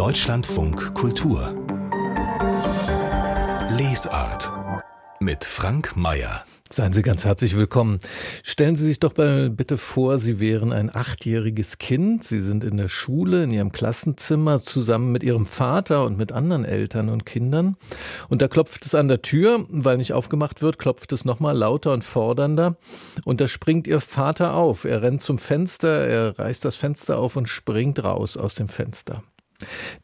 Deutschlandfunk Kultur Lesart mit Frank Mayer Seien Sie ganz herzlich willkommen. Stellen Sie sich doch mal bitte vor, Sie wären ein achtjähriges Kind. Sie sind in der Schule, in Ihrem Klassenzimmer, zusammen mit Ihrem Vater und mit anderen Eltern und Kindern. Und da klopft es an der Tür, weil nicht aufgemacht wird, klopft es nochmal lauter und fordernder. Und da springt Ihr Vater auf. Er rennt zum Fenster, er reißt das Fenster auf und springt raus aus dem Fenster.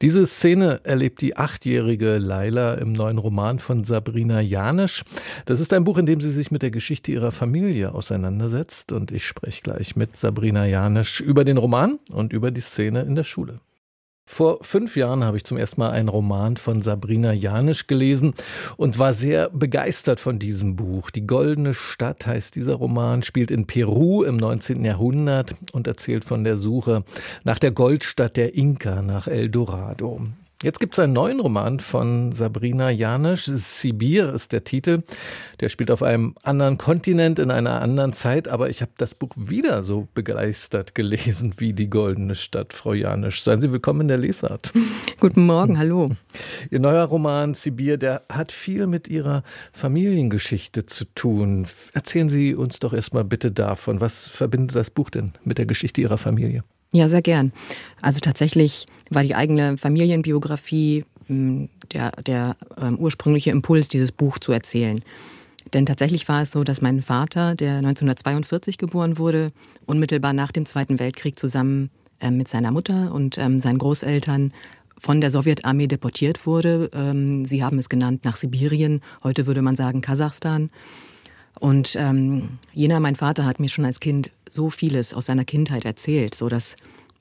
Diese Szene erlebt die achtjährige Laila im neuen Roman von Sabrina Janisch. Das ist ein Buch, in dem sie sich mit der Geschichte ihrer Familie auseinandersetzt. Und ich spreche gleich mit Sabrina Janisch über den Roman und über die Szene in der Schule. Vor fünf Jahren habe ich zum ersten Mal einen Roman von Sabrina Janisch gelesen und war sehr begeistert von diesem Buch. Die Goldene Stadt heißt dieser Roman, spielt in Peru im 19. Jahrhundert und erzählt von der Suche nach der Goldstadt der Inka, nach El Dorado. Jetzt gibt es einen neuen Roman von Sabrina Janisch. Sibir ist der Titel. Der spielt auf einem anderen Kontinent in einer anderen Zeit, aber ich habe das Buch wieder so begeistert gelesen wie die Goldene Stadt, Frau Janisch. Seien Sie willkommen in der Lesart. Guten Morgen, hallo. Ihr neuer Roman Sibir, der hat viel mit Ihrer Familiengeschichte zu tun. Erzählen Sie uns doch erstmal bitte davon. Was verbindet das Buch denn mit der Geschichte Ihrer Familie? Ja, sehr gern. Also tatsächlich war die eigene Familienbiografie hm, der, der ähm, ursprüngliche Impuls, dieses Buch zu erzählen. Denn tatsächlich war es so, dass mein Vater, der 1942 geboren wurde, unmittelbar nach dem Zweiten Weltkrieg zusammen äh, mit seiner Mutter und ähm, seinen Großeltern von der Sowjetarmee deportiert wurde. Ähm, sie haben es genannt nach Sibirien, heute würde man sagen Kasachstan. Und ähm, Jena, mein Vater, hat mir schon als Kind so vieles aus seiner Kindheit erzählt, so dass,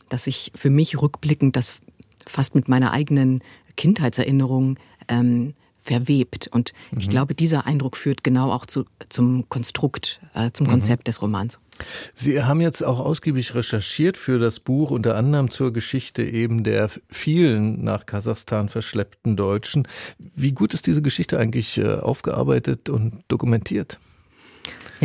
dass ich für mich rückblickend das fast mit meiner eigenen Kindheitserinnerung ähm, verwebt. Und mhm. ich glaube, dieser Eindruck führt genau auch zu, zum Konstrukt, äh, zum mhm. Konzept mhm. des Romans. Sie haben jetzt auch ausgiebig recherchiert für das Buch, unter anderem zur Geschichte eben der vielen nach Kasachstan verschleppten Deutschen. Wie gut ist diese Geschichte eigentlich äh, aufgearbeitet und dokumentiert?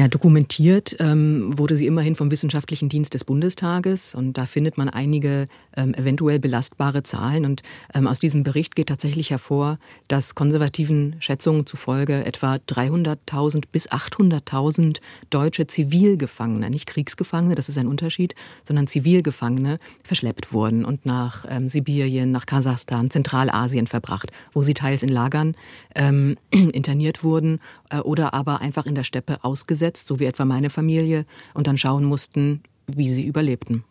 Ja, dokumentiert ähm, wurde sie immerhin vom Wissenschaftlichen Dienst des Bundestages. Und da findet man einige ähm, eventuell belastbare Zahlen. Und ähm, aus diesem Bericht geht tatsächlich hervor, dass konservativen Schätzungen zufolge etwa 300.000 bis 800.000 deutsche Zivilgefangene, nicht Kriegsgefangene, das ist ein Unterschied, sondern Zivilgefangene verschleppt wurden und nach ähm, Sibirien, nach Kasachstan, Zentralasien verbracht, wo sie teils in Lagern ähm, interniert wurden äh, oder aber einfach in der Steppe ausgesetzt so wie etwa meine Familie, und dann schauen mussten, wie sie überlebten.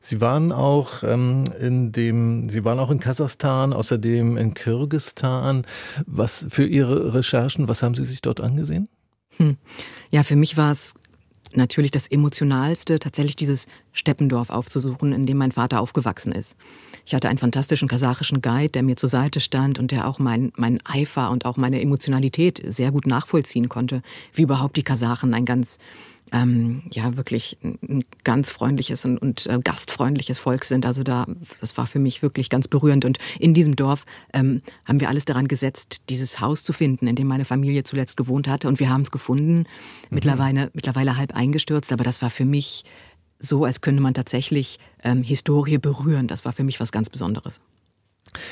Sie waren auch ähm, in dem, Sie waren auch in Kasachstan, außerdem in Kirgistan. Was für Ihre Recherchen, was haben Sie sich dort angesehen? Hm. Ja, für mich war es natürlich das Emotionalste, tatsächlich dieses Steppendorf aufzusuchen, in dem mein Vater aufgewachsen ist. Ich hatte einen fantastischen kasachischen Guide, der mir zur Seite stand und der auch mein, mein Eifer und auch meine Emotionalität sehr gut nachvollziehen konnte, wie überhaupt die Kasachen ein ganz ähm, ja wirklich ein ganz freundliches und, und äh, gastfreundliches Volk sind. Also da, das war für mich wirklich ganz berührend. Und in diesem Dorf ähm, haben wir alles daran gesetzt, dieses Haus zu finden, in dem meine Familie zuletzt gewohnt hatte. Und wir haben es gefunden. Mhm. Mittlerweile, mittlerweile halb eingestürzt, aber das war für mich so, als könnte man tatsächlich ähm, Historie berühren. Das war für mich was ganz Besonderes.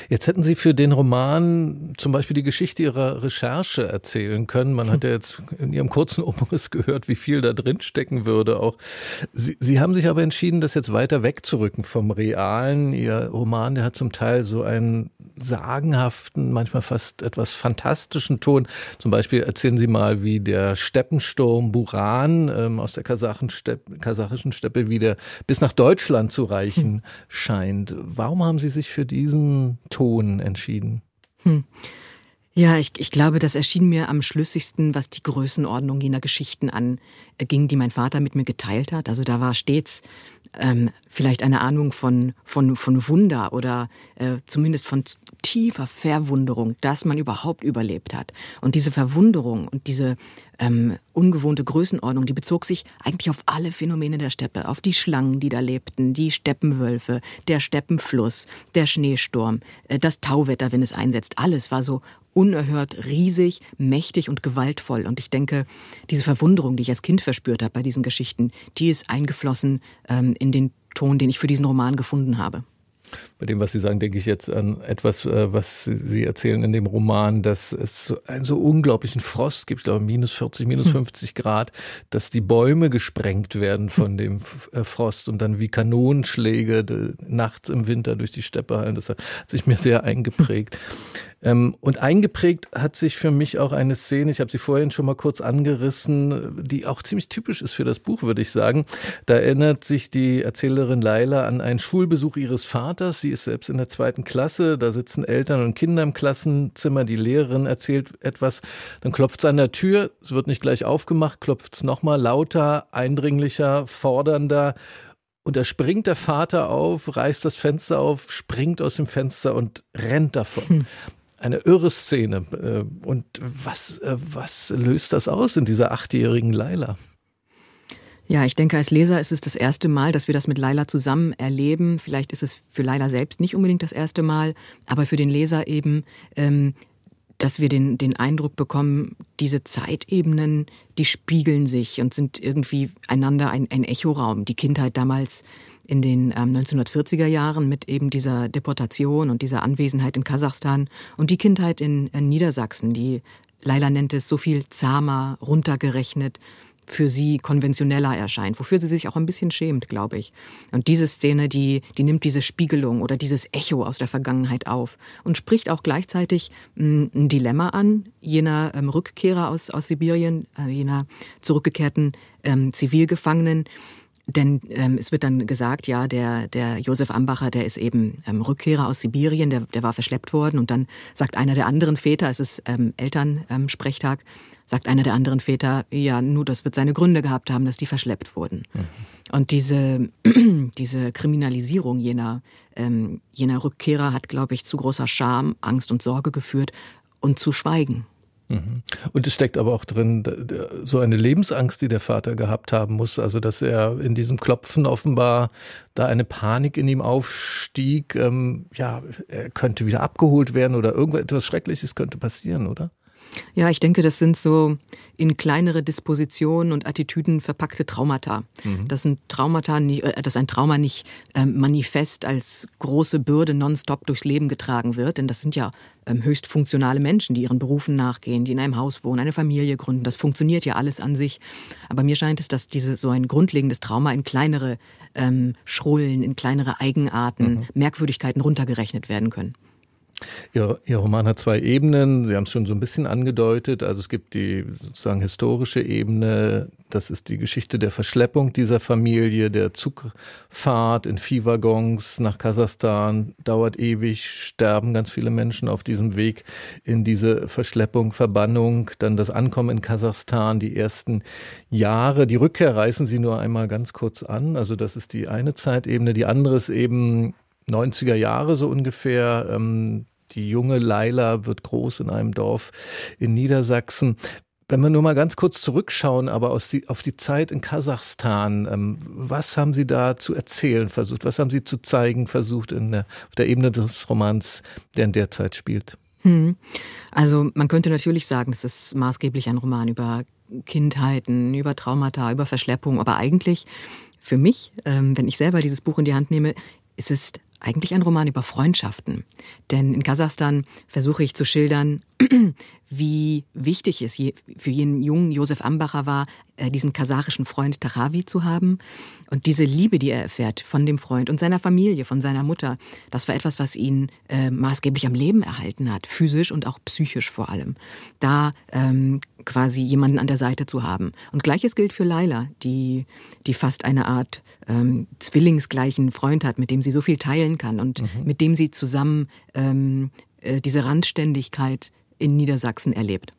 Jetzt hätten Sie für den Roman zum Beispiel die Geschichte Ihrer Recherche erzählen können. Man hat ja jetzt in Ihrem kurzen Umriss gehört, wie viel da drin stecken würde. Auch Sie, Sie haben sich aber entschieden, das jetzt weiter wegzurücken vom Realen. Ihr Roman, der hat zum Teil so einen sagenhaften, manchmal fast etwas fantastischen Ton. Zum Beispiel erzählen Sie mal, wie der Steppensturm Buran ähm, aus der Steppe, kasachischen Steppe wieder bis nach Deutschland zu reichen scheint. Warum haben Sie sich für diesen Ton entschieden? Hm. Ja, ich, ich glaube, das erschien mir am schlüssigsten, was die Größenordnung jener Geschichten anging, die mein Vater mit mir geteilt hat. Also da war stets ähm, vielleicht eine Ahnung von, von, von Wunder oder äh, zumindest von tiefer Verwunderung, dass man überhaupt überlebt hat. Und diese Verwunderung und diese ähm, ungewohnte Größenordnung, die bezog sich eigentlich auf alle Phänomene der Steppe, auf die Schlangen, die da lebten, die Steppenwölfe, der Steppenfluss, der Schneesturm, äh, das Tauwetter, wenn es einsetzt. Alles war so unerhört riesig, mächtig und gewaltvoll. Und ich denke, diese Verwunderung, die ich als Kind verspürt habe bei diesen Geschichten, die ist eingeflossen ähm, in den Ton, den ich für diesen Roman gefunden habe. Bei dem, was Sie sagen, denke ich jetzt an etwas, äh, was Sie erzählen in dem Roman, dass es einen so unglaublichen Frost gibt, ich glaube minus 40, minus 50 hm. Grad, dass die Bäume gesprengt werden von dem äh, Frost und dann wie Kanonenschläge nachts im Winter durch die Steppe hallen. Das hat sich mir sehr eingeprägt. Ähm, und eingeprägt hat sich für mich auch eine Szene, ich habe sie vorhin schon mal kurz angerissen, die auch ziemlich typisch ist für das Buch, würde ich sagen. Da erinnert sich die Erzählerin Laila an einen Schulbesuch ihres Vaters. Sie ist selbst in der zweiten Klasse. Da sitzen Eltern und Kinder im Klassenzimmer. Die Lehrerin erzählt etwas. Dann klopft es an der Tür. Es wird nicht gleich aufgemacht, klopft es nochmal lauter, eindringlicher, fordernder. Und da springt der Vater auf, reißt das Fenster auf, springt aus dem Fenster und rennt davon. Hm eine irre Szene. Äh, und was, äh, was löst das aus in dieser achtjährigen Laila? Ja, ich denke, als Leser ist es das erste Mal, dass wir das mit Laila zusammen erleben. Vielleicht ist es für Laila selbst nicht unbedingt das erste Mal, aber für den Leser eben, ähm, dass wir den, den Eindruck bekommen, diese Zeitebenen, die spiegeln sich und sind irgendwie einander ein, ein Echoraum. Die Kindheit damals in den ähm, 1940er Jahren mit eben dieser Deportation und dieser Anwesenheit in Kasachstan und die Kindheit in, in Niedersachsen, die Leila nennt es so viel zahmer, runtergerechnet, für sie konventioneller erscheint, wofür sie sich auch ein bisschen schämt, glaube ich. Und diese Szene, die, die nimmt diese Spiegelung oder dieses Echo aus der Vergangenheit auf und spricht auch gleichzeitig mh, ein Dilemma an, jener ähm, Rückkehrer aus, aus Sibirien, äh, jener zurückgekehrten ähm, Zivilgefangenen, denn ähm, es wird dann gesagt, ja, der, der Josef Ambacher, der ist eben ähm, Rückkehrer aus Sibirien, der, der war verschleppt worden. Und dann sagt einer der anderen Väter, es ist ähm, Elternsprechtag, sagt einer der anderen Väter, ja, nur das wird seine Gründe gehabt haben, dass die verschleppt wurden. Mhm. Und diese, diese Kriminalisierung jener, ähm, jener Rückkehrer hat, glaube ich, zu großer Scham, Angst und Sorge geführt und zu Schweigen. Mhm. Und es steckt aber auch drin so eine Lebensangst, die der Vater gehabt haben muss. Also, dass er in diesem Klopfen offenbar da eine Panik in ihm aufstieg. Ähm, ja, er könnte wieder abgeholt werden oder irgendetwas Schreckliches könnte passieren, oder? Ja, ich denke, das sind so in kleinere Dispositionen und Attitüden verpackte Traumata. Mhm. Das sind Traumata, äh, dass ein Trauma nicht ähm, manifest als große Bürde nonstop durchs Leben getragen wird, denn das sind ja ähm, höchst funktionale Menschen, die ihren Berufen nachgehen, die in einem Haus wohnen, eine Familie gründen. Das funktioniert ja alles an sich. Aber mir scheint es, dass diese so ein grundlegendes Trauma in kleinere ähm, Schrullen, in kleinere Eigenarten, mhm. Merkwürdigkeiten runtergerechnet werden können. Ihr, Ihr Roman hat zwei Ebenen. Sie haben es schon so ein bisschen angedeutet. Also es gibt die sozusagen historische Ebene. Das ist die Geschichte der Verschleppung dieser Familie, der Zugfahrt in Viehwaggons nach Kasachstan. Dauert ewig, sterben ganz viele Menschen auf diesem Weg in diese Verschleppung, Verbannung. Dann das Ankommen in Kasachstan, die ersten Jahre. Die Rückkehr reißen Sie nur einmal ganz kurz an. Also das ist die eine Zeitebene. Die andere ist eben 90er Jahre so ungefähr. Ähm, die junge Laila wird groß in einem Dorf in Niedersachsen. Wenn wir nur mal ganz kurz zurückschauen, aber die, auf die Zeit in Kasachstan, ähm, was haben Sie da zu erzählen versucht? Was haben Sie zu zeigen versucht in der, auf der Ebene des Romans, der in der Zeit spielt? Hm. Also man könnte natürlich sagen, es ist maßgeblich ein Roman über Kindheiten, über Traumata, über Verschleppung, aber eigentlich für mich, ähm, wenn ich selber dieses Buch in die Hand nehme, ist es eigentlich ein Roman über Freundschaften. Denn in Kasachstan versuche ich zu schildern, wie wichtig es für jenen jungen Josef Ambacher war, äh, diesen kasachischen Freund Tachavi zu haben. Und diese Liebe, die er erfährt von dem Freund und seiner Familie, von seiner Mutter, das war etwas, was ihn äh, maßgeblich am Leben erhalten hat, physisch und auch psychisch vor allem. Da ähm, quasi jemanden an der Seite zu haben. Und gleiches gilt für Laila, die, die fast eine Art ähm, zwillingsgleichen Freund hat, mit dem sie so viel teilen kann und mhm. mit dem sie zusammen ähm, äh, diese Randständigkeit in Niedersachsen erlebt.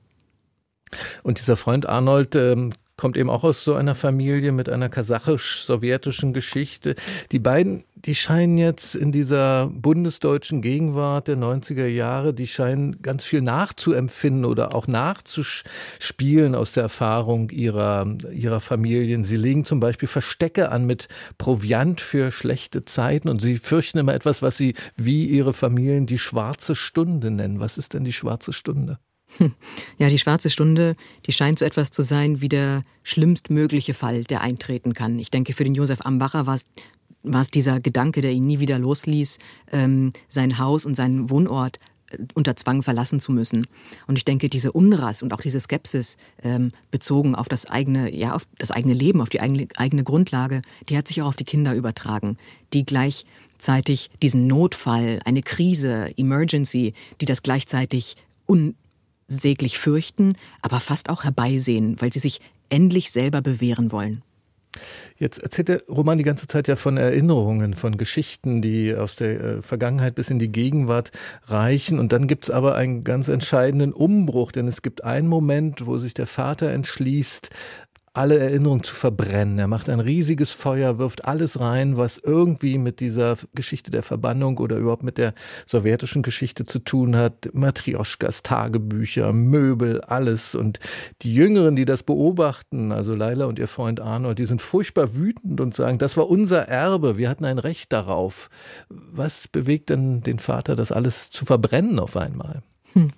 Und dieser Freund Arnold ähm, kommt eben auch aus so einer Familie mit einer kasachisch-sowjetischen Geschichte. Die beiden, die scheinen jetzt in dieser bundesdeutschen Gegenwart der 90er Jahre, die scheinen ganz viel nachzuempfinden oder auch nachzuspielen aus der Erfahrung ihrer, ihrer Familien. Sie legen zum Beispiel Verstecke an mit Proviant für schlechte Zeiten und sie fürchten immer etwas, was sie wie ihre Familien die schwarze Stunde nennen. Was ist denn die schwarze Stunde? Ja, die schwarze Stunde, die scheint so etwas zu sein wie der schlimmstmögliche Fall, der eintreten kann. Ich denke, für den Josef Ambacher war es war es dieser Gedanke, der ihn nie wieder losließ, ähm, sein Haus und seinen Wohnort äh, unter Zwang verlassen zu müssen. Und ich denke, diese Unrast und auch diese Skepsis ähm, bezogen auf das eigene, ja, auf das eigene Leben, auf die eigene, eigene Grundlage, die hat sich auch auf die Kinder übertragen, die gleichzeitig diesen Notfall, eine Krise, Emergency, die das gleichzeitig unsäglich fürchten, aber fast auch herbeisehen, weil sie sich endlich selber bewähren wollen. Jetzt erzählt der Roman die ganze Zeit ja von Erinnerungen, von Geschichten, die aus der äh, Vergangenheit bis in die Gegenwart reichen. Und dann gibt es aber einen ganz entscheidenden Umbruch, denn es gibt einen Moment, wo sich der Vater entschließt, alle Erinnerungen zu verbrennen. Er macht ein riesiges Feuer, wirft alles rein, was irgendwie mit dieser Geschichte der Verbannung oder überhaupt mit der sowjetischen Geschichte zu tun hat. Matrioschkas, Tagebücher, Möbel, alles. Und die Jüngeren, die das beobachten, also Leila und ihr Freund Arnold, die sind furchtbar wütend und sagen, das war unser Erbe, wir hatten ein Recht darauf. Was bewegt denn den Vater, das alles zu verbrennen auf einmal? Hm.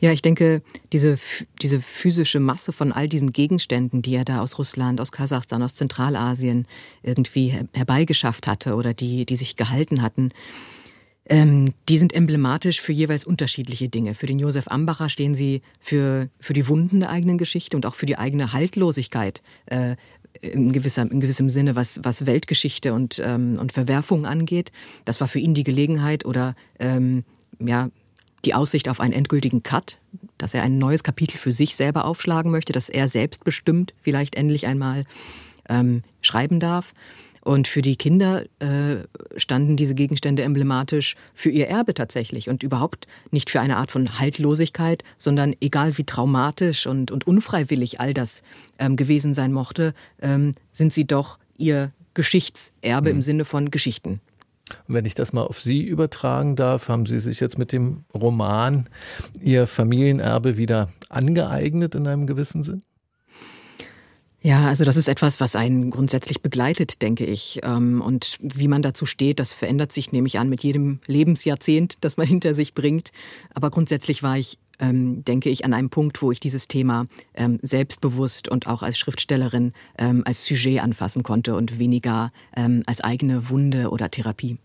Ja, ich denke, diese, diese physische Masse von all diesen Gegenständen, die er da aus Russland, aus Kasachstan, aus Zentralasien irgendwie herbeigeschafft hatte oder die, die sich gehalten hatten, ähm, die sind emblematisch für jeweils unterschiedliche Dinge. Für den Josef Ambacher stehen sie für, für die Wunden der eigenen Geschichte und auch für die eigene Haltlosigkeit. Äh, in, gewisser, in gewissem Sinne, was, was Weltgeschichte und, ähm, und Verwerfungen angeht. Das war für ihn die Gelegenheit oder ähm, ja, die Aussicht auf einen endgültigen Cut, dass er ein neues Kapitel für sich selber aufschlagen möchte, dass er selbstbestimmt vielleicht endlich einmal ähm, schreiben darf. Und für die Kinder äh, standen diese Gegenstände emblematisch für ihr Erbe tatsächlich und überhaupt nicht für eine Art von Haltlosigkeit, sondern egal wie traumatisch und, und unfreiwillig all das ähm, gewesen sein mochte, ähm, sind sie doch ihr Geschichtserbe mhm. im Sinne von Geschichten. Wenn ich das mal auf Sie übertragen darf, haben Sie sich jetzt mit dem Roman Ihr Familienerbe wieder angeeignet in einem gewissen Sinn? Ja, also das ist etwas, was einen grundsätzlich begleitet, denke ich. Ähm, und wie man dazu steht, das verändert sich, nehme ich an, mit jedem Lebensjahrzehnt, das man hinter sich bringt. Aber grundsätzlich war ich, ähm, denke ich, an einem Punkt, wo ich dieses Thema ähm, selbstbewusst und auch als Schriftstellerin als Sujet anfassen konnte und weniger als eigene Wunde oder Therapie.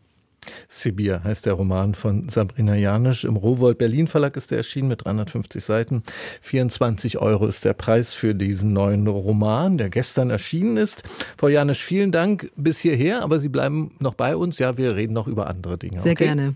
Sibir heißt der Roman von Sabrina Janisch. Im Rowold Berlin Verlag ist er erschienen mit 350 Seiten. 24 Euro ist der Preis für diesen neuen Roman, der gestern erschienen ist. Frau Janisch, vielen Dank bis hierher, aber Sie bleiben noch bei uns. Ja, wir reden noch über andere Dinge. Sehr okay? gerne.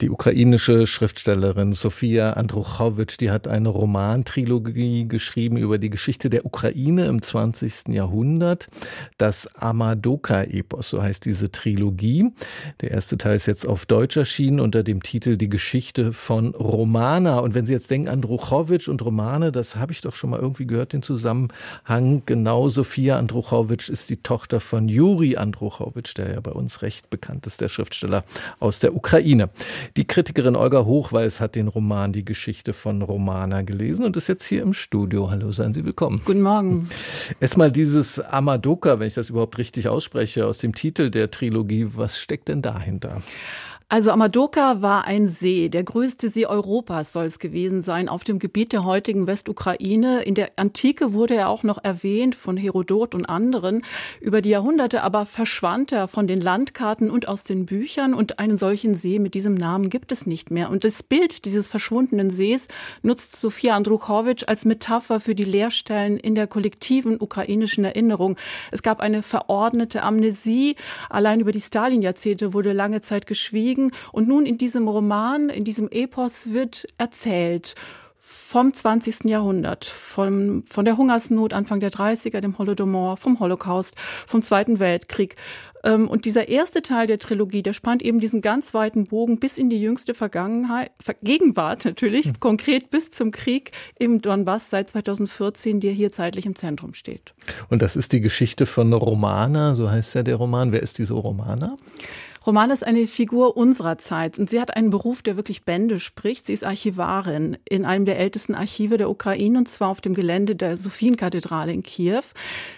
die ukrainische Schriftstellerin Sofia Andruchowitsch, die hat eine Romantrilogie geschrieben über die Geschichte der Ukraine im 20. Jahrhundert. Das Amadoka-Epos, so heißt diese Trilogie. Der erste Teil ist jetzt auf Deutsch erschienen unter dem Titel Die Geschichte von Romana. Und wenn Sie jetzt denken, Andruchowitsch und Romane, das habe ich doch schon mal irgendwie gehört, den Zusammenhang. Genau, Sofia Andruchowitsch ist die Tochter von Juri Andruchowitsch, der ja bei uns recht bekannt ist, der Schriftsteller aus der Ukraine. Die Kritikerin Olga Hochweiß hat den Roman Die Geschichte von Romana gelesen und ist jetzt hier im Studio. Hallo, seien Sie willkommen. Guten Morgen. Erstmal dieses Amadoka, wenn ich das überhaupt richtig ausspreche, aus dem Titel der Trilogie. Was steckt denn dahinter? Also Amadoka war ein See, der größte See Europas soll es gewesen sein, auf dem Gebiet der heutigen Westukraine. In der Antike wurde er auch noch erwähnt von Herodot und anderen. Über die Jahrhunderte aber verschwand er von den Landkarten und aus den Büchern und einen solchen See mit diesem Namen gibt es nicht mehr. Und das Bild dieses verschwundenen Sees nutzt Sofia Andruchowitsch als Metapher für die Leerstellen in der kollektiven ukrainischen Erinnerung. Es gab eine verordnete Amnesie. Allein über die Stalin-Jahrzehnte wurde lange Zeit geschwiegen bewegen. Und nun in diesem Roman, in diesem Epos wird erzählt vom 20. Jahrhundert, von, von der Hungersnot Anfang der 30er, dem Holodomor, vom Holocaust, vom Zweiten Weltkrieg. Ähm, und dieser erste Teil der Trilogie, der spannt eben diesen ganz weiten Bogen bis in die jüngste Vergangenheit, Gegenwart natürlich, mhm. konkret bis zum Krieg im Donbass seit 2014, der hier zeitlich im Zentrum steht. Und das ist die Geschichte von Romana, so heißt ja der Roman. Wer ist diese Romana? Romana ist eine Figur unserer Zeit und sie hat einen Beruf, der wirklich Bände spricht. Sie ist Archivarin in einem der ältesten Archive der Ukraine und zwar auf dem Gelände der Sophienkathedrale in Kiew.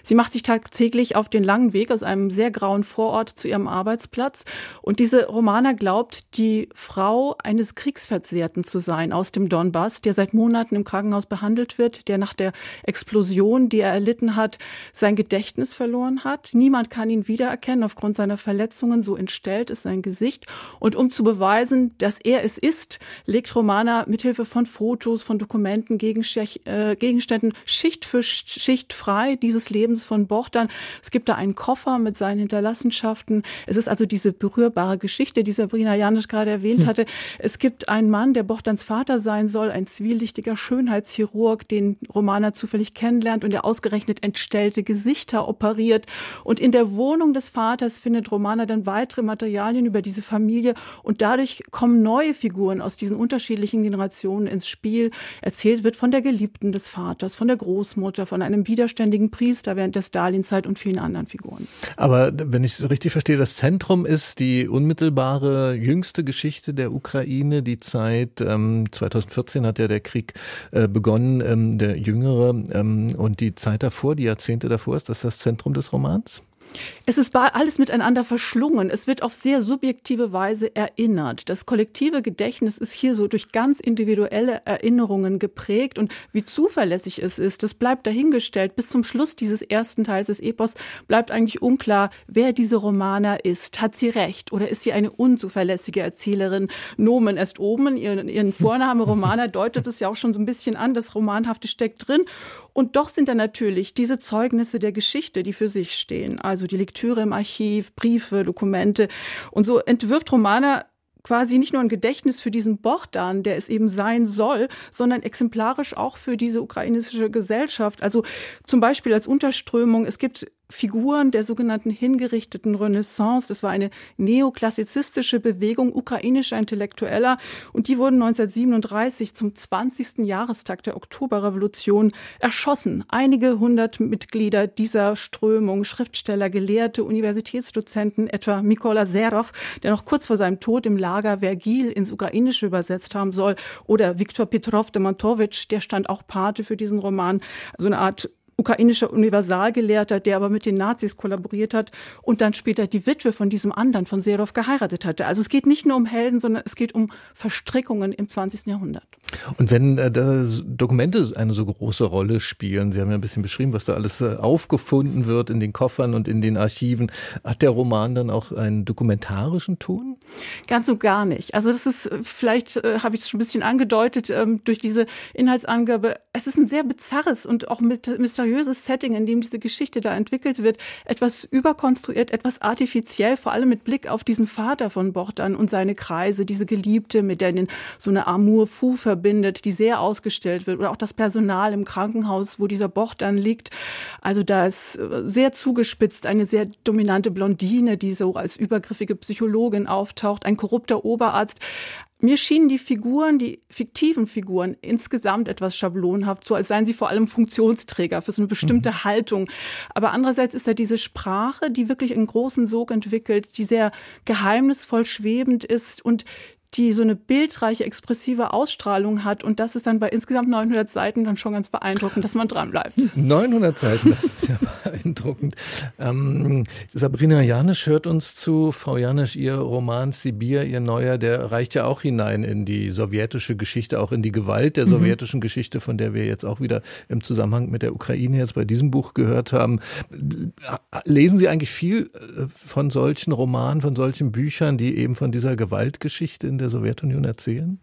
Sie macht sich tagtäglich auf den langen Weg aus einem sehr grauen Vorort zu ihrem Arbeitsplatz und diese Romana glaubt, die Frau eines Kriegsversehrten zu sein aus dem Donbass, der seit Monaten im Krankenhaus behandelt wird, der nach der Explosion, die er erlitten hat, sein Gedächtnis verloren hat. Niemand kann ihn wiedererkennen aufgrund seiner Verletzungen, so entstellt ist sein Gesicht. Und um zu beweisen, dass er es ist, legt Romana mithilfe von Fotos, von Dokumenten, äh, Gegenständen Schicht für Schicht frei dieses Lebens von Bochtern. Es gibt da einen Koffer mit seinen Hinterlassenschaften. Es ist also diese berührbare Geschichte, die Sabrina Janisch gerade erwähnt hm. hatte. Es gibt einen Mann, der Bochtans Vater sein soll, ein zwielichtiger Schönheitschirurg, den Romana zufällig kennenlernt und der ausgerechnet entstellte Gesichter operiert. Und in der Wohnung des Vaters findet Romana dann weitere Materialien über diese Familie und dadurch kommen neue Figuren aus diesen unterschiedlichen Generationen ins Spiel. Erzählt wird von der Geliebten des Vaters, von der Großmutter, von einem widerständigen Priester während der Stalinzeit und vielen anderen Figuren. Aber wenn ich es richtig verstehe, das Zentrum ist die unmittelbare jüngste Geschichte der Ukraine, die Zeit ähm, 2014 hat ja der Krieg äh, begonnen, ähm, der jüngere ähm, und die Zeit davor, die Jahrzehnte davor, ist das das Zentrum des Romans? Es ist alles miteinander verschlungen. Es wird auf sehr subjektive Weise erinnert. Das kollektive Gedächtnis ist hier so durch ganz individuelle Erinnerungen geprägt und wie zuverlässig es ist, das bleibt dahingestellt. Bis zum Schluss dieses ersten Teils des Epos bleibt eigentlich unklar, wer diese Romana ist. Hat sie recht oder ist sie eine unzuverlässige Erzählerin? Nomen est oben, ihren, ihren Vorname Romana deutet es ja auch schon so ein bisschen an. Das Romanhafte steckt drin. Und doch sind da natürlich diese Zeugnisse der Geschichte, die für sich stehen. Also die Lektüre im Archiv, Briefe, Dokumente. Und so entwirft Romana quasi nicht nur ein Gedächtnis für diesen Bochdan, der es eben sein soll, sondern exemplarisch auch für diese ukrainische Gesellschaft. Also zum Beispiel als Unterströmung, es gibt Figuren der sogenannten hingerichteten Renaissance. Das war eine neoklassizistische Bewegung ukrainischer Intellektueller und die wurden 1937 zum 20. Jahrestag der Oktoberrevolution erschossen. Einige hundert Mitglieder dieser Strömung, Schriftsteller, Gelehrte, Universitätsdozenten, etwa Mikola Serov, der noch kurz vor seinem Tod im Lager Vergil ins Ukrainische übersetzt haben soll, oder Viktor Petrov de Montowitsch, der stand auch Pate für diesen Roman, so eine Art ukrainischer Universalgelehrter, der aber mit den Nazis kollaboriert hat und dann später die Witwe von diesem anderen, von Serov, geheiratet hatte. Also es geht nicht nur um Helden, sondern es geht um Verstrickungen im 20. Jahrhundert. Und wenn äh, Dokumente eine so große Rolle spielen, Sie haben ja ein bisschen beschrieben, was da alles äh, aufgefunden wird in den Koffern und in den Archiven, hat der Roman dann auch einen dokumentarischen Ton? Ganz und gar nicht. Also das ist, äh, vielleicht äh, habe ich es schon ein bisschen angedeutet, ähm, durch diese Inhaltsangabe, es ist ein sehr bizarres und auch mysteriöses mysteriöses Setting, in dem diese Geschichte da entwickelt wird, etwas überkonstruiert, etwas artifiziell, vor allem mit Blick auf diesen Vater von Bogdan und seine Kreise, diese Geliebte, mit der ihn so eine Amour fou verbindet, die sehr ausgestellt wird, oder auch das Personal im Krankenhaus, wo dieser Bogdan liegt. Also da ist äh, sehr zugespitzt eine sehr dominante Blondine, die so als übergriffige Psychologin auftaucht, ein korrupter Oberarzt. Mir schienen die Figuren, die fiktiven Figuren insgesamt etwas schablonhaft, so als seien sie vor allem Funktionsträger für so eine bestimmte mhm. Haltung. Aber andererseits ist da diese Sprache, die wirklich einen großen Sog entwickelt, die sehr geheimnisvoll schwebend ist und die so eine bildreiche, expressive Ausstrahlung hat. Und das ist dann bei insgesamt 900 Seiten dann schon ganz beeindruckend, dass man dran bleibt. 900 Seiten, das ist ja beeindruckend. Ähm, Sabrina Janisch hört uns zu. Frau Janisch, Ihr Roman Sibir, Ihr neuer, der reicht ja auch hinein in die sowjetische Geschichte, auch in die Gewalt der mhm. sowjetischen. Geschichte, von der wir jetzt auch wieder im Zusammenhang mit der Ukraine jetzt bei diesem Buch gehört haben. Lesen Sie eigentlich viel äh, von solchen Romanen, von solchen Büchern, die eben von dieser Gewaltgeschichte in der Sowjetunion erzählen?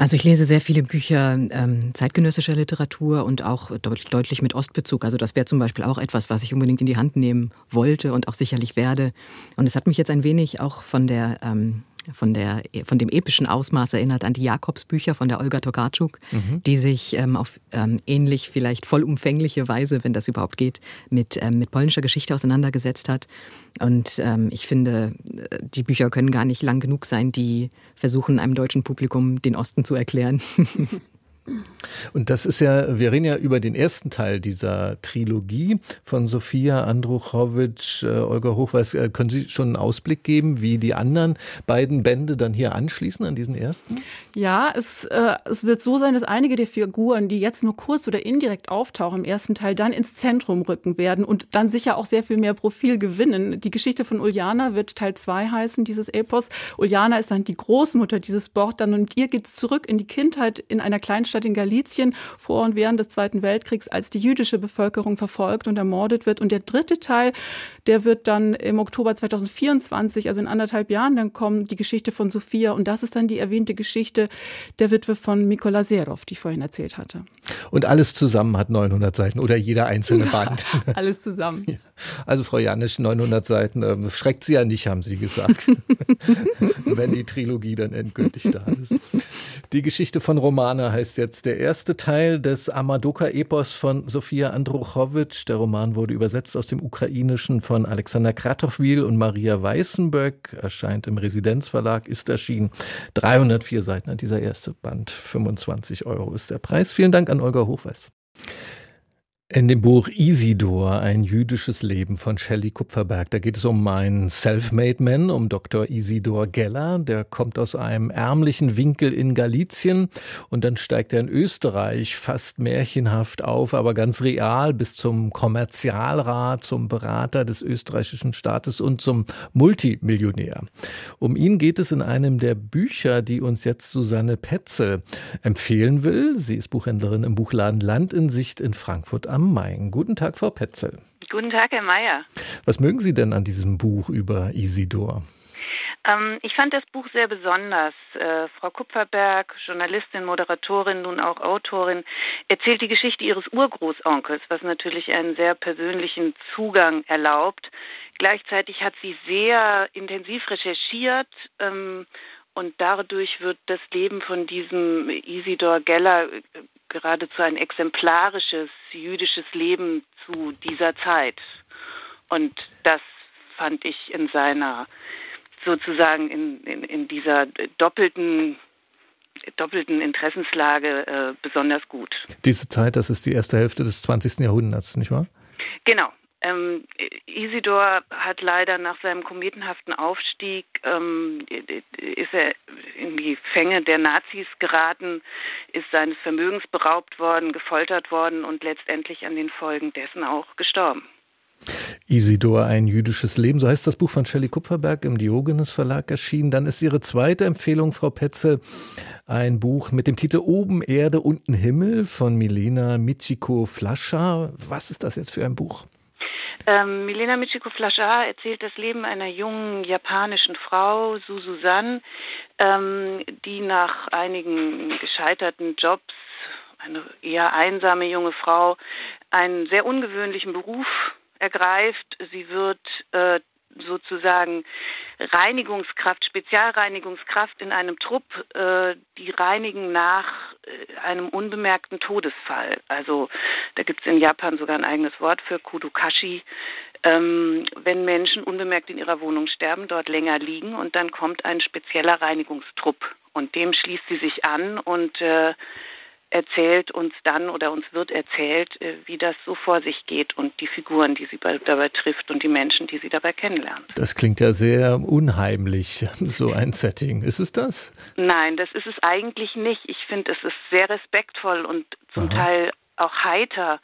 Also ich lese sehr viele Bücher ähm, zeitgenössischer Literatur und auch deut deutlich mit Ostbezug. Also das wäre zum Beispiel auch etwas, was ich unbedingt in die Hand nehmen wollte und auch sicherlich werde. Und es hat mich jetzt ein wenig auch von der ähm, von, der, von dem epischen Ausmaß erinnert an die Jakobsbücher von der Olga Tokarczuk, mhm. die sich ähm, auf ähm, ähnlich, vielleicht vollumfängliche Weise, wenn das überhaupt geht, mit, ähm, mit polnischer Geschichte auseinandergesetzt hat. Und ähm, ich finde, äh, die Bücher können gar nicht lang genug sein, die versuchen, einem deutschen Publikum den Osten zu erklären. Und das ist ja, wir reden ja über den ersten Teil dieser Trilogie von Sophia Andruchowitsch, äh, Olga Hochweiß. Äh, können Sie schon einen Ausblick geben, wie die anderen beiden Bände dann hier anschließen an diesen ersten? Ja, es, äh, es wird so sein, dass einige der Figuren, die jetzt nur kurz oder indirekt auftauchen im ersten Teil, dann ins Zentrum rücken werden und dann sicher auch sehr viel mehr Profil gewinnen. Die Geschichte von Uljana wird Teil 2 heißen, dieses Epos. Uljana ist dann die Großmutter dieses Bord, dann und mit ihr geht es zurück in die Kindheit in einer Kleinstadt in Galizien vor und während des Zweiten Weltkriegs, als die jüdische Bevölkerung verfolgt und ermordet wird. Und der dritte Teil, der wird dann im Oktober 2024, also in anderthalb Jahren, dann kommen die Geschichte von Sophia und das ist dann die erwähnte Geschichte der Witwe von Mikola Serov, die ich vorhin erzählt hatte. Und alles zusammen hat 900 Seiten oder jeder einzelne Band. alles zusammen. Also Frau Janisch, 900 Seiten, äh, schreckt Sie ja nicht, haben Sie gesagt, wenn die Trilogie dann endgültig da ist. Die Geschichte von Romana heißt jetzt der erste Teil des Amadoka-Epos von Sofia Andruchowitsch. Der Roman wurde übersetzt aus dem Ukrainischen von Alexander Kratowwil und Maria Weißenböck, erscheint im Residenzverlag, ist erschienen. 304 Seiten hat dieser erste Band, 25 Euro ist der Preis. Vielen Dank an Olga Hochweiß. In dem Buch Isidor, ein jüdisches Leben von Shelley Kupferberg, da geht es um einen Self-Made Man, um Dr. Isidor Geller. Der kommt aus einem ärmlichen Winkel in Galizien und dann steigt er in Österreich fast märchenhaft auf, aber ganz real bis zum Kommerzialrat, zum Berater des österreichischen Staates und zum Multimillionär. Um ihn geht es in einem der Bücher, die uns jetzt Susanne Petzel empfehlen will. Sie ist Buchhändlerin im Buchladen Land in Sicht in Frankfurt am am Main. Guten Tag, Frau Petzel. Guten Tag, Herr Mayer. Was mögen Sie denn an diesem Buch über Isidor? Ähm, ich fand das Buch sehr besonders. Äh, Frau Kupferberg, Journalistin, Moderatorin, nun auch Autorin, erzählt die Geschichte ihres Urgroßonkels, was natürlich einen sehr persönlichen Zugang erlaubt. Gleichzeitig hat sie sehr intensiv recherchiert ähm, und dadurch wird das Leben von diesem Isidor Geller geradezu ein exemplarisches jüdisches Leben zu dieser Zeit. Und das fand ich in seiner sozusagen in, in, in dieser doppelten doppelten Interessenslage äh, besonders gut. Diese Zeit, das ist die erste Hälfte des 20. Jahrhunderts, nicht wahr? Genau. Ähm, Isidor hat leider nach seinem kometenhaften Aufstieg ähm, ist er in die Fänge der Nazis geraten, ist seines Vermögens beraubt worden, gefoltert worden und letztendlich an den Folgen dessen auch gestorben. Isidor, ein jüdisches Leben, so heißt das Buch von Shelley Kupferberg im Diogenes Verlag erschienen. Dann ist Ihre zweite Empfehlung, Frau Petzel, ein Buch mit dem Titel Oben Erde, unten Himmel von Milena Michiko Flascha. Was ist das jetzt für ein Buch? Ähm, Milena Michiko-Flaschar erzählt das Leben einer jungen japanischen Frau, Su Susan, ähm, die nach einigen gescheiterten Jobs, eine eher einsame junge Frau, einen sehr ungewöhnlichen Beruf ergreift. Sie wird äh, sozusagen Reinigungskraft, Spezialreinigungskraft in einem Trupp, äh, die reinigen nach äh, einem unbemerkten Todesfall. Also da gibt es in Japan sogar ein eigenes Wort für Kudokashi. Ähm, wenn Menschen unbemerkt in ihrer Wohnung sterben, dort länger liegen und dann kommt ein spezieller Reinigungstrupp und dem schließt sie sich an und äh, erzählt uns dann oder uns wird erzählt, äh, wie das so vor sich geht und die Figuren, die sie dabei trifft und die Menschen, die sie dabei kennenlernt. Das klingt ja sehr unheimlich, so ein Setting. Ist es das? Nein, das ist es eigentlich nicht. Ich finde, es ist sehr respektvoll und zum Aha. Teil auch heiter.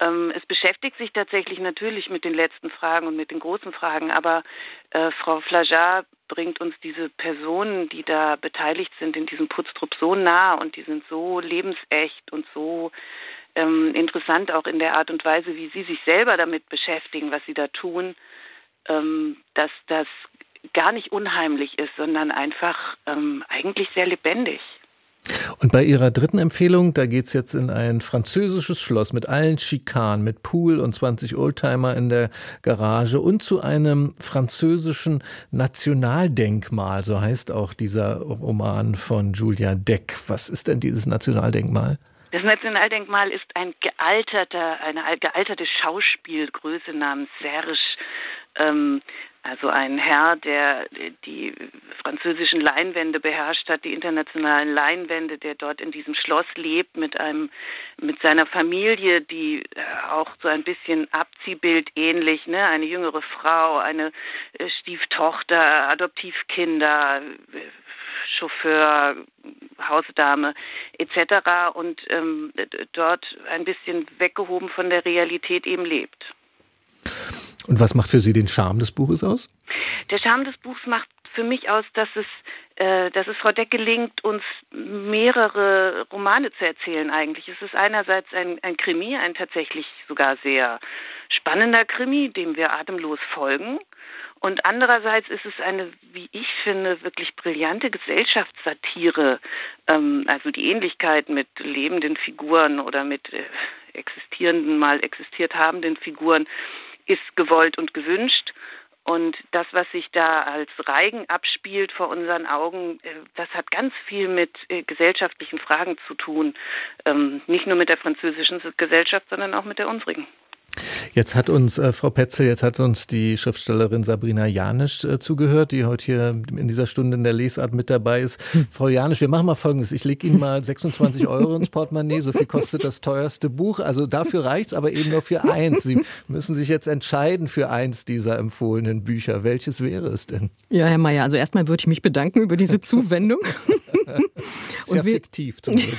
Ähm, es beschäftigt sich tatsächlich natürlich mit den letzten Fragen und mit den großen Fragen, aber äh, Frau Flajar bringt uns diese Personen, die da beteiligt sind in diesem Putztrupp so nah und die sind so lebensecht und so ähm, interessant auch in der Art und Weise, wie sie sich selber damit beschäftigen, was sie da tun, ähm, dass das gar nicht unheimlich ist, sondern einfach ähm, eigentlich sehr lebendig. Und bei Ihrer dritten Empfehlung, da geht es jetzt in ein französisches Schloss mit allen Schikanen, mit Pool und 20 Oldtimer in der Garage und zu einem französischen Nationaldenkmal, so heißt auch dieser Roman von Julia Deck. Was ist denn dieses Nationaldenkmal? Das Nationaldenkmal ist ein gealterter, eine gealterte Schauspielgröße namens Serge, ähm, Also ein Herr, der die französischen Leinwände beherrscht hat, die internationalen Leinwände, der dort in diesem Schloss lebt mit einem, mit seiner Familie, die äh, auch so ein bisschen Abziehbild ähnlich, ne, eine jüngere Frau, eine äh, Stieftochter, Adoptivkinder, Chauffeur, Hausdame etc. und ähm, dort ein bisschen weggehoben von der Realität eben lebt. Und was macht für Sie den Charme des Buches aus? Der Charme des Buchs macht für mich aus, dass es, äh, dass es Frau Deck gelingt, uns mehrere Romane zu erzählen eigentlich. Es ist einerseits ein, ein Krimi, ein tatsächlich sogar sehr spannender Krimi, dem wir atemlos folgen. Und andererseits ist es eine, wie ich finde, wirklich brillante Gesellschaftssatire. Ähm, also die Ähnlichkeit mit lebenden Figuren oder mit äh, existierenden, mal existiert habenden Figuren ist gewollt und gewünscht. Und das, was sich da als Reigen abspielt vor unseren Augen, äh, das hat ganz viel mit äh, gesellschaftlichen Fragen zu tun. Ähm, nicht nur mit der französischen Gesellschaft, sondern auch mit der unsrigen. Jetzt hat uns äh, Frau Petzel, jetzt hat uns die Schriftstellerin Sabrina Janisch äh, zugehört, die heute hier in dieser Stunde in der Lesart mit dabei ist. Hm. Frau Janisch, wir machen mal Folgendes. Ich lege Ihnen mal 26 Euro ins Portemonnaie. So viel kostet das teuerste Buch. Also dafür reicht's, aber eben nur für eins. Sie müssen sich jetzt entscheiden für eins dieser empfohlenen Bücher. Welches wäre es denn? Ja, Herr Mayer, also erstmal würde ich mich bedanken über diese Zuwendung. Sehr fiktiv zum Glück.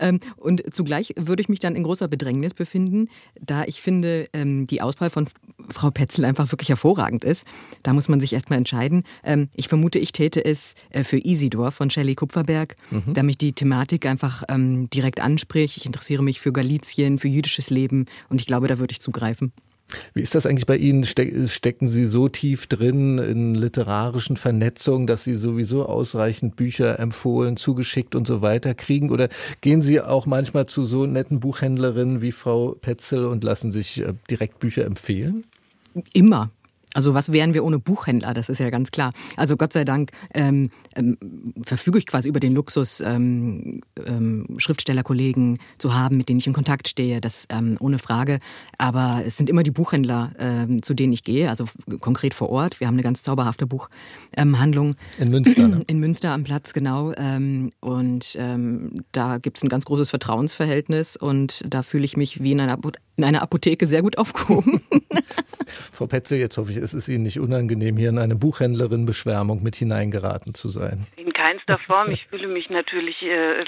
Ähm, und zugleich würde ich mich dann in großer Bedrängnis befinden, da ich finde, ähm, die Auswahl von Frau Petzel einfach wirklich hervorragend ist. Da muss man sich erstmal entscheiden. Ähm, ich vermute, ich täte es äh, für Isidor von Shelley Kupferberg, mhm. da mich die Thematik einfach direkt anspricht. Ich interessiere mich für Galizien, für jüdisches Leben und ich glaube, da würde ich zugreifen. Wie ist das eigentlich bei Ihnen? Stecken Sie so tief drin in literarischen Vernetzungen, dass Sie sowieso ausreichend Bücher empfohlen, zugeschickt und so weiter kriegen? Oder gehen Sie auch manchmal zu so netten Buchhändlerinnen wie Frau Petzel und lassen sich äh, direkt Bücher empfehlen? Immer. Also was wären wir ohne Buchhändler? Das ist ja ganz klar. Also Gott sei Dank ähm, ähm, verfüge ich quasi über den Luxus, ähm, ähm, Schriftstellerkollegen zu haben, mit denen ich in Kontakt stehe. Das ähm, ohne Frage. Aber es sind immer die Buchhändler, ähm, zu denen ich gehe. Also konkret vor Ort. Wir haben eine ganz zauberhafte Buchhandlung in Münster. Ne? In Münster am Platz genau. Und da gibt es ein ganz großes Vertrauensverhältnis und da fühle ich mich wie in einer, in einer Apotheke sehr gut aufgehoben. Frau Petze, jetzt hoffe ich, es ist Ihnen nicht unangenehm, hier in eine Buchhändlerin-Beschwärmung mit hineingeraten zu sein. In keinster Form. Ich fühle mich natürlich äh,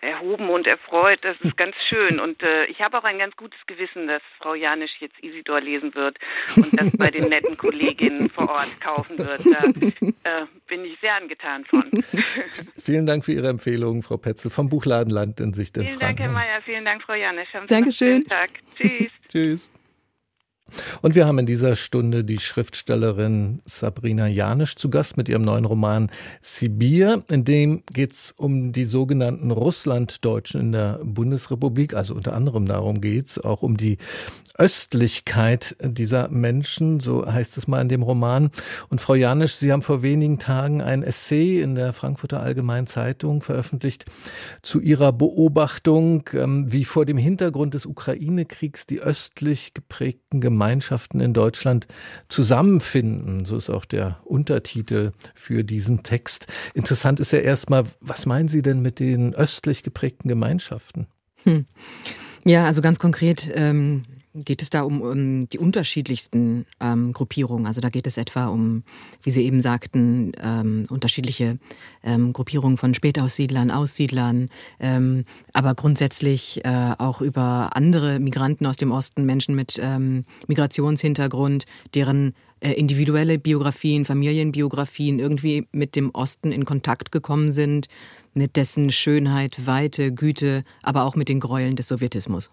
erhoben und erfreut. Das ist ganz schön. Und äh, ich habe auch ein ganz gutes Gewissen, dass Frau Janisch jetzt Isidor lesen wird und das bei den netten Kolleginnen vor Ort kaufen wird. Da äh, bin ich sehr angetan von. Vielen Dank für Ihre Empfehlung, Frau Petzel vom Buchladen Land in Sicht in Vielen Dank, Herr Mayer. Vielen Dank, Frau Janisch. Haben Sie Dankeschön. Tag. Tschüss. Tschüss. Und wir haben in dieser Stunde die Schriftstellerin Sabrina Janisch zu Gast mit ihrem neuen Roman Sibir. In dem geht es um die sogenannten Russlanddeutschen in der Bundesrepublik. Also unter anderem darum geht es auch um die Östlichkeit dieser Menschen, so heißt es mal in dem Roman. Und Frau Janisch, Sie haben vor wenigen Tagen ein Essay in der Frankfurter Allgemeinen Zeitung veröffentlicht zu Ihrer Beobachtung, ähm, wie vor dem Hintergrund des Ukraine-Kriegs die östlich geprägten Gemeinschaften in Deutschland zusammenfinden. So ist auch der Untertitel für diesen Text. Interessant ist ja erstmal, was meinen Sie denn mit den östlich geprägten Gemeinschaften? Hm. Ja, also ganz konkret ähm, geht es da um, um die unterschiedlichsten ähm, Gruppierungen. Also da geht es etwa um, wie Sie eben sagten, ähm, unterschiedliche ähm, Gruppierungen von Spätaussiedlern, Aussiedlern, ähm, aber grundsätzlich äh, auch über andere Migranten aus dem Osten, Menschen mit ähm, Migrationshintergrund, deren äh, individuelle Biografien, Familienbiografien irgendwie mit dem Osten in Kontakt gekommen sind, mit dessen Schönheit, Weite, Güte, aber auch mit den Gräueln des Sowjetismus.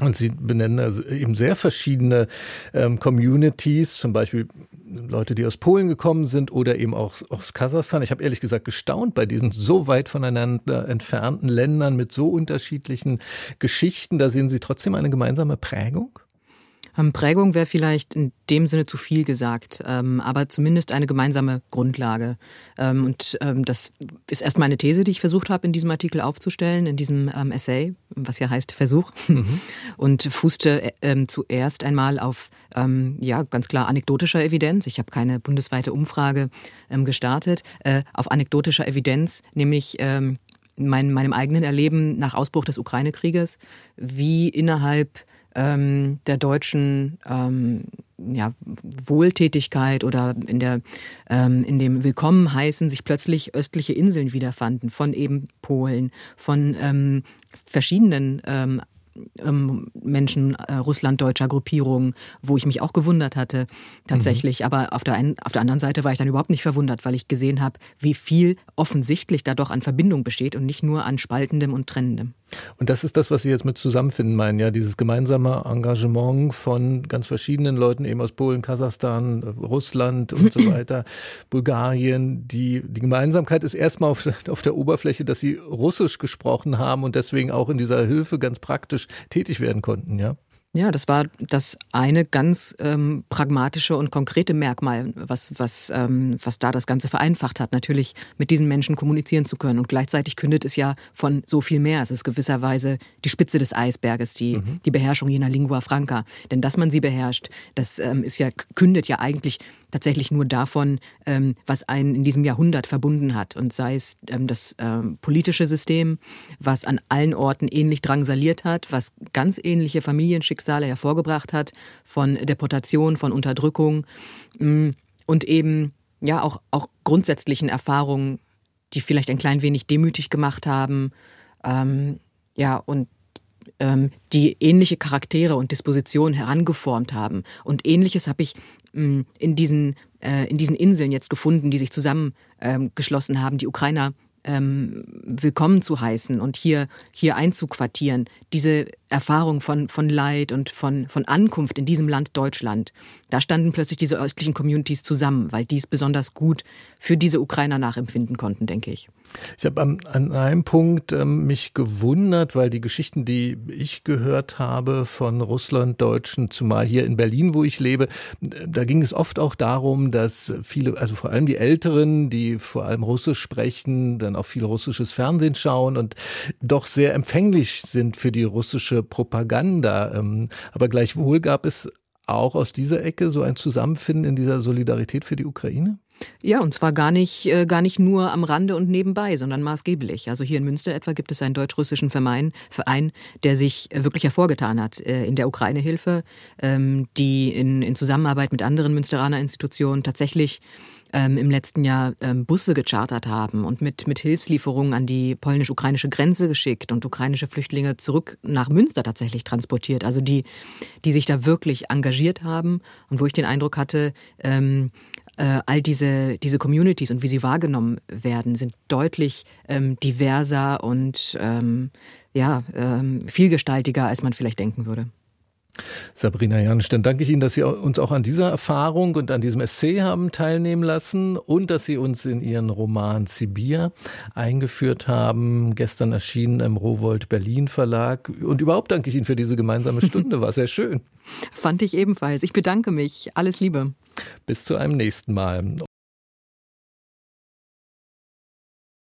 Und Sie benennen also eben sehr verschiedene ähm, Communities, zum Beispiel Leute, die aus Polen gekommen sind oder eben auch aus Kasachstan. Ich habe ehrlich gesagt gestaunt bei diesen so weit voneinander entfernten Ländern mit so unterschiedlichen Geschichten. Da sehen Sie trotzdem eine gemeinsame Prägung? Ähm, Prägung wäre vielleicht in dem Sinne zu viel gesagt, ähm, aber zumindest eine gemeinsame Grundlage. Ähm, und das ist erstmal eine These, die ich versucht habe, in diesem Artikel aufzustellen, in diesem Essay, was ja heißt Versuch. Mhm. Und fußte äh, zuerst einmal auf ja, ganz klar anekdotischer Evidenz. Ich habe keine bundesweite Umfrage gestartet. Äh, auf anekdotischer Evidenz, nämlich mein, meinem eigenen Erleben nach Ausbruch des Ukraine-Krieges, wie innerhalb ähm, der deutschen ähm, ja, Wohltätigkeit oder in, der, ähm, in dem Willkommenheißen sich plötzlich östliche Inseln wiederfanden, von eben Polen, von ähm, verschiedenen ähm, ähm, Menschen äh, russlanddeutscher Gruppierungen, wo ich mich auch gewundert hatte, tatsächlich. Mhm. Aber auf der, einen, auf der anderen Seite war ich dann überhaupt nicht verwundert, weil ich gesehen habe, wie viel offensichtlich da doch an Verbindung besteht und nicht nur an Spaltendem und Trennendem. Und das ist das, was Sie jetzt mit Zusammenfinden meinen, ja, dieses gemeinsame Engagement von ganz verschiedenen Leuten, eben aus Polen, Kasachstan, Russland und so weiter, Bulgarien. Die, die Gemeinsamkeit ist erstmal auf, auf der Oberfläche, dass sie Russisch gesprochen haben und deswegen auch in dieser Hilfe ganz praktisch tätig werden konnten, ja. Ja, das war das eine ganz ähm, pragmatische und konkrete Merkmal, was, was, ähm, was da das Ganze vereinfacht hat, natürlich mit diesen Menschen kommunizieren zu können. Und gleichzeitig kündet es ja von so viel mehr. Es ist gewisserweise die Spitze des Eisberges, die, mhm. die Beherrschung jener Lingua Franca. Denn dass man sie beherrscht, das ähm, ist ja, kündet ja eigentlich tatsächlich nur davon, ähm, was einen in diesem Jahrhundert verbunden hat. Und sei es ähm, das ähm, politische System, was an allen Orten ähnlich drangsaliert hat, was ganz ähnliche Familienschicksale hervorgebracht hat, von Deportation, von Unterdrückung mm, und eben ja auch, auch grundsätzlichen Erfahrungen, die vielleicht ein klein wenig demütig gemacht haben. Ähm, ja, und ähm, die ähnliche Charaktere und Dispositionen herangeformt haben. Und ähnliches habe ich ähm, in, diesen, äh, in diesen Inseln jetzt gefunden, die sich zusammengeschlossen ähm, haben, die Ukrainer ähm, willkommen zu heißen und hier, hier einzuquartieren. Diese Erfahrung von, von Leid und von, von Ankunft in diesem Land Deutschland, da standen plötzlich diese östlichen Communities zusammen, weil die es besonders gut für diese Ukrainer nachempfinden konnten, denke ich. Ich habe an, an einem Punkt ähm, mich gewundert, weil die Geschichten, die ich gehört habe von Russlanddeutschen, zumal hier in Berlin, wo ich lebe, da ging es oft auch darum, dass viele, also vor allem die Älteren, die vor allem Russisch sprechen, dann auch viel russisches Fernsehen schauen und doch sehr empfänglich sind für die russische Propaganda. Ähm, aber gleichwohl gab es auch aus dieser Ecke so ein Zusammenfinden in dieser Solidarität für die Ukraine? Ja, und zwar gar nicht, äh, gar nicht nur am Rande und nebenbei, sondern maßgeblich. Also hier in Münster etwa gibt es einen deutsch-russischen Verein, Verein, der sich äh, wirklich hervorgetan hat äh, in der Ukraine-Hilfe, ähm, die in, in Zusammenarbeit mit anderen Münsteraner Institutionen tatsächlich ähm, im letzten Jahr ähm, Busse gechartert haben und mit, mit Hilfslieferungen an die polnisch-ukrainische Grenze geschickt und ukrainische Flüchtlinge zurück nach Münster tatsächlich transportiert. Also die, die sich da wirklich engagiert haben und wo ich den Eindruck hatte, ähm, äh, all diese, diese Communities und wie sie wahrgenommen werden, sind deutlich ähm, diverser und ähm, ja, ähm, vielgestaltiger, als man vielleicht denken würde. Sabrina Janisch, dann danke ich Ihnen, dass Sie uns auch an dieser Erfahrung und an diesem Essay haben teilnehmen lassen und dass Sie uns in Ihren Roman Sibir eingeführt haben, gestern erschienen im Rowold Berlin Verlag. Und überhaupt danke ich Ihnen für diese gemeinsame Stunde, war sehr schön. Fand ich ebenfalls. Ich bedanke mich. Alles Liebe. Bis zu einem nächsten Mal.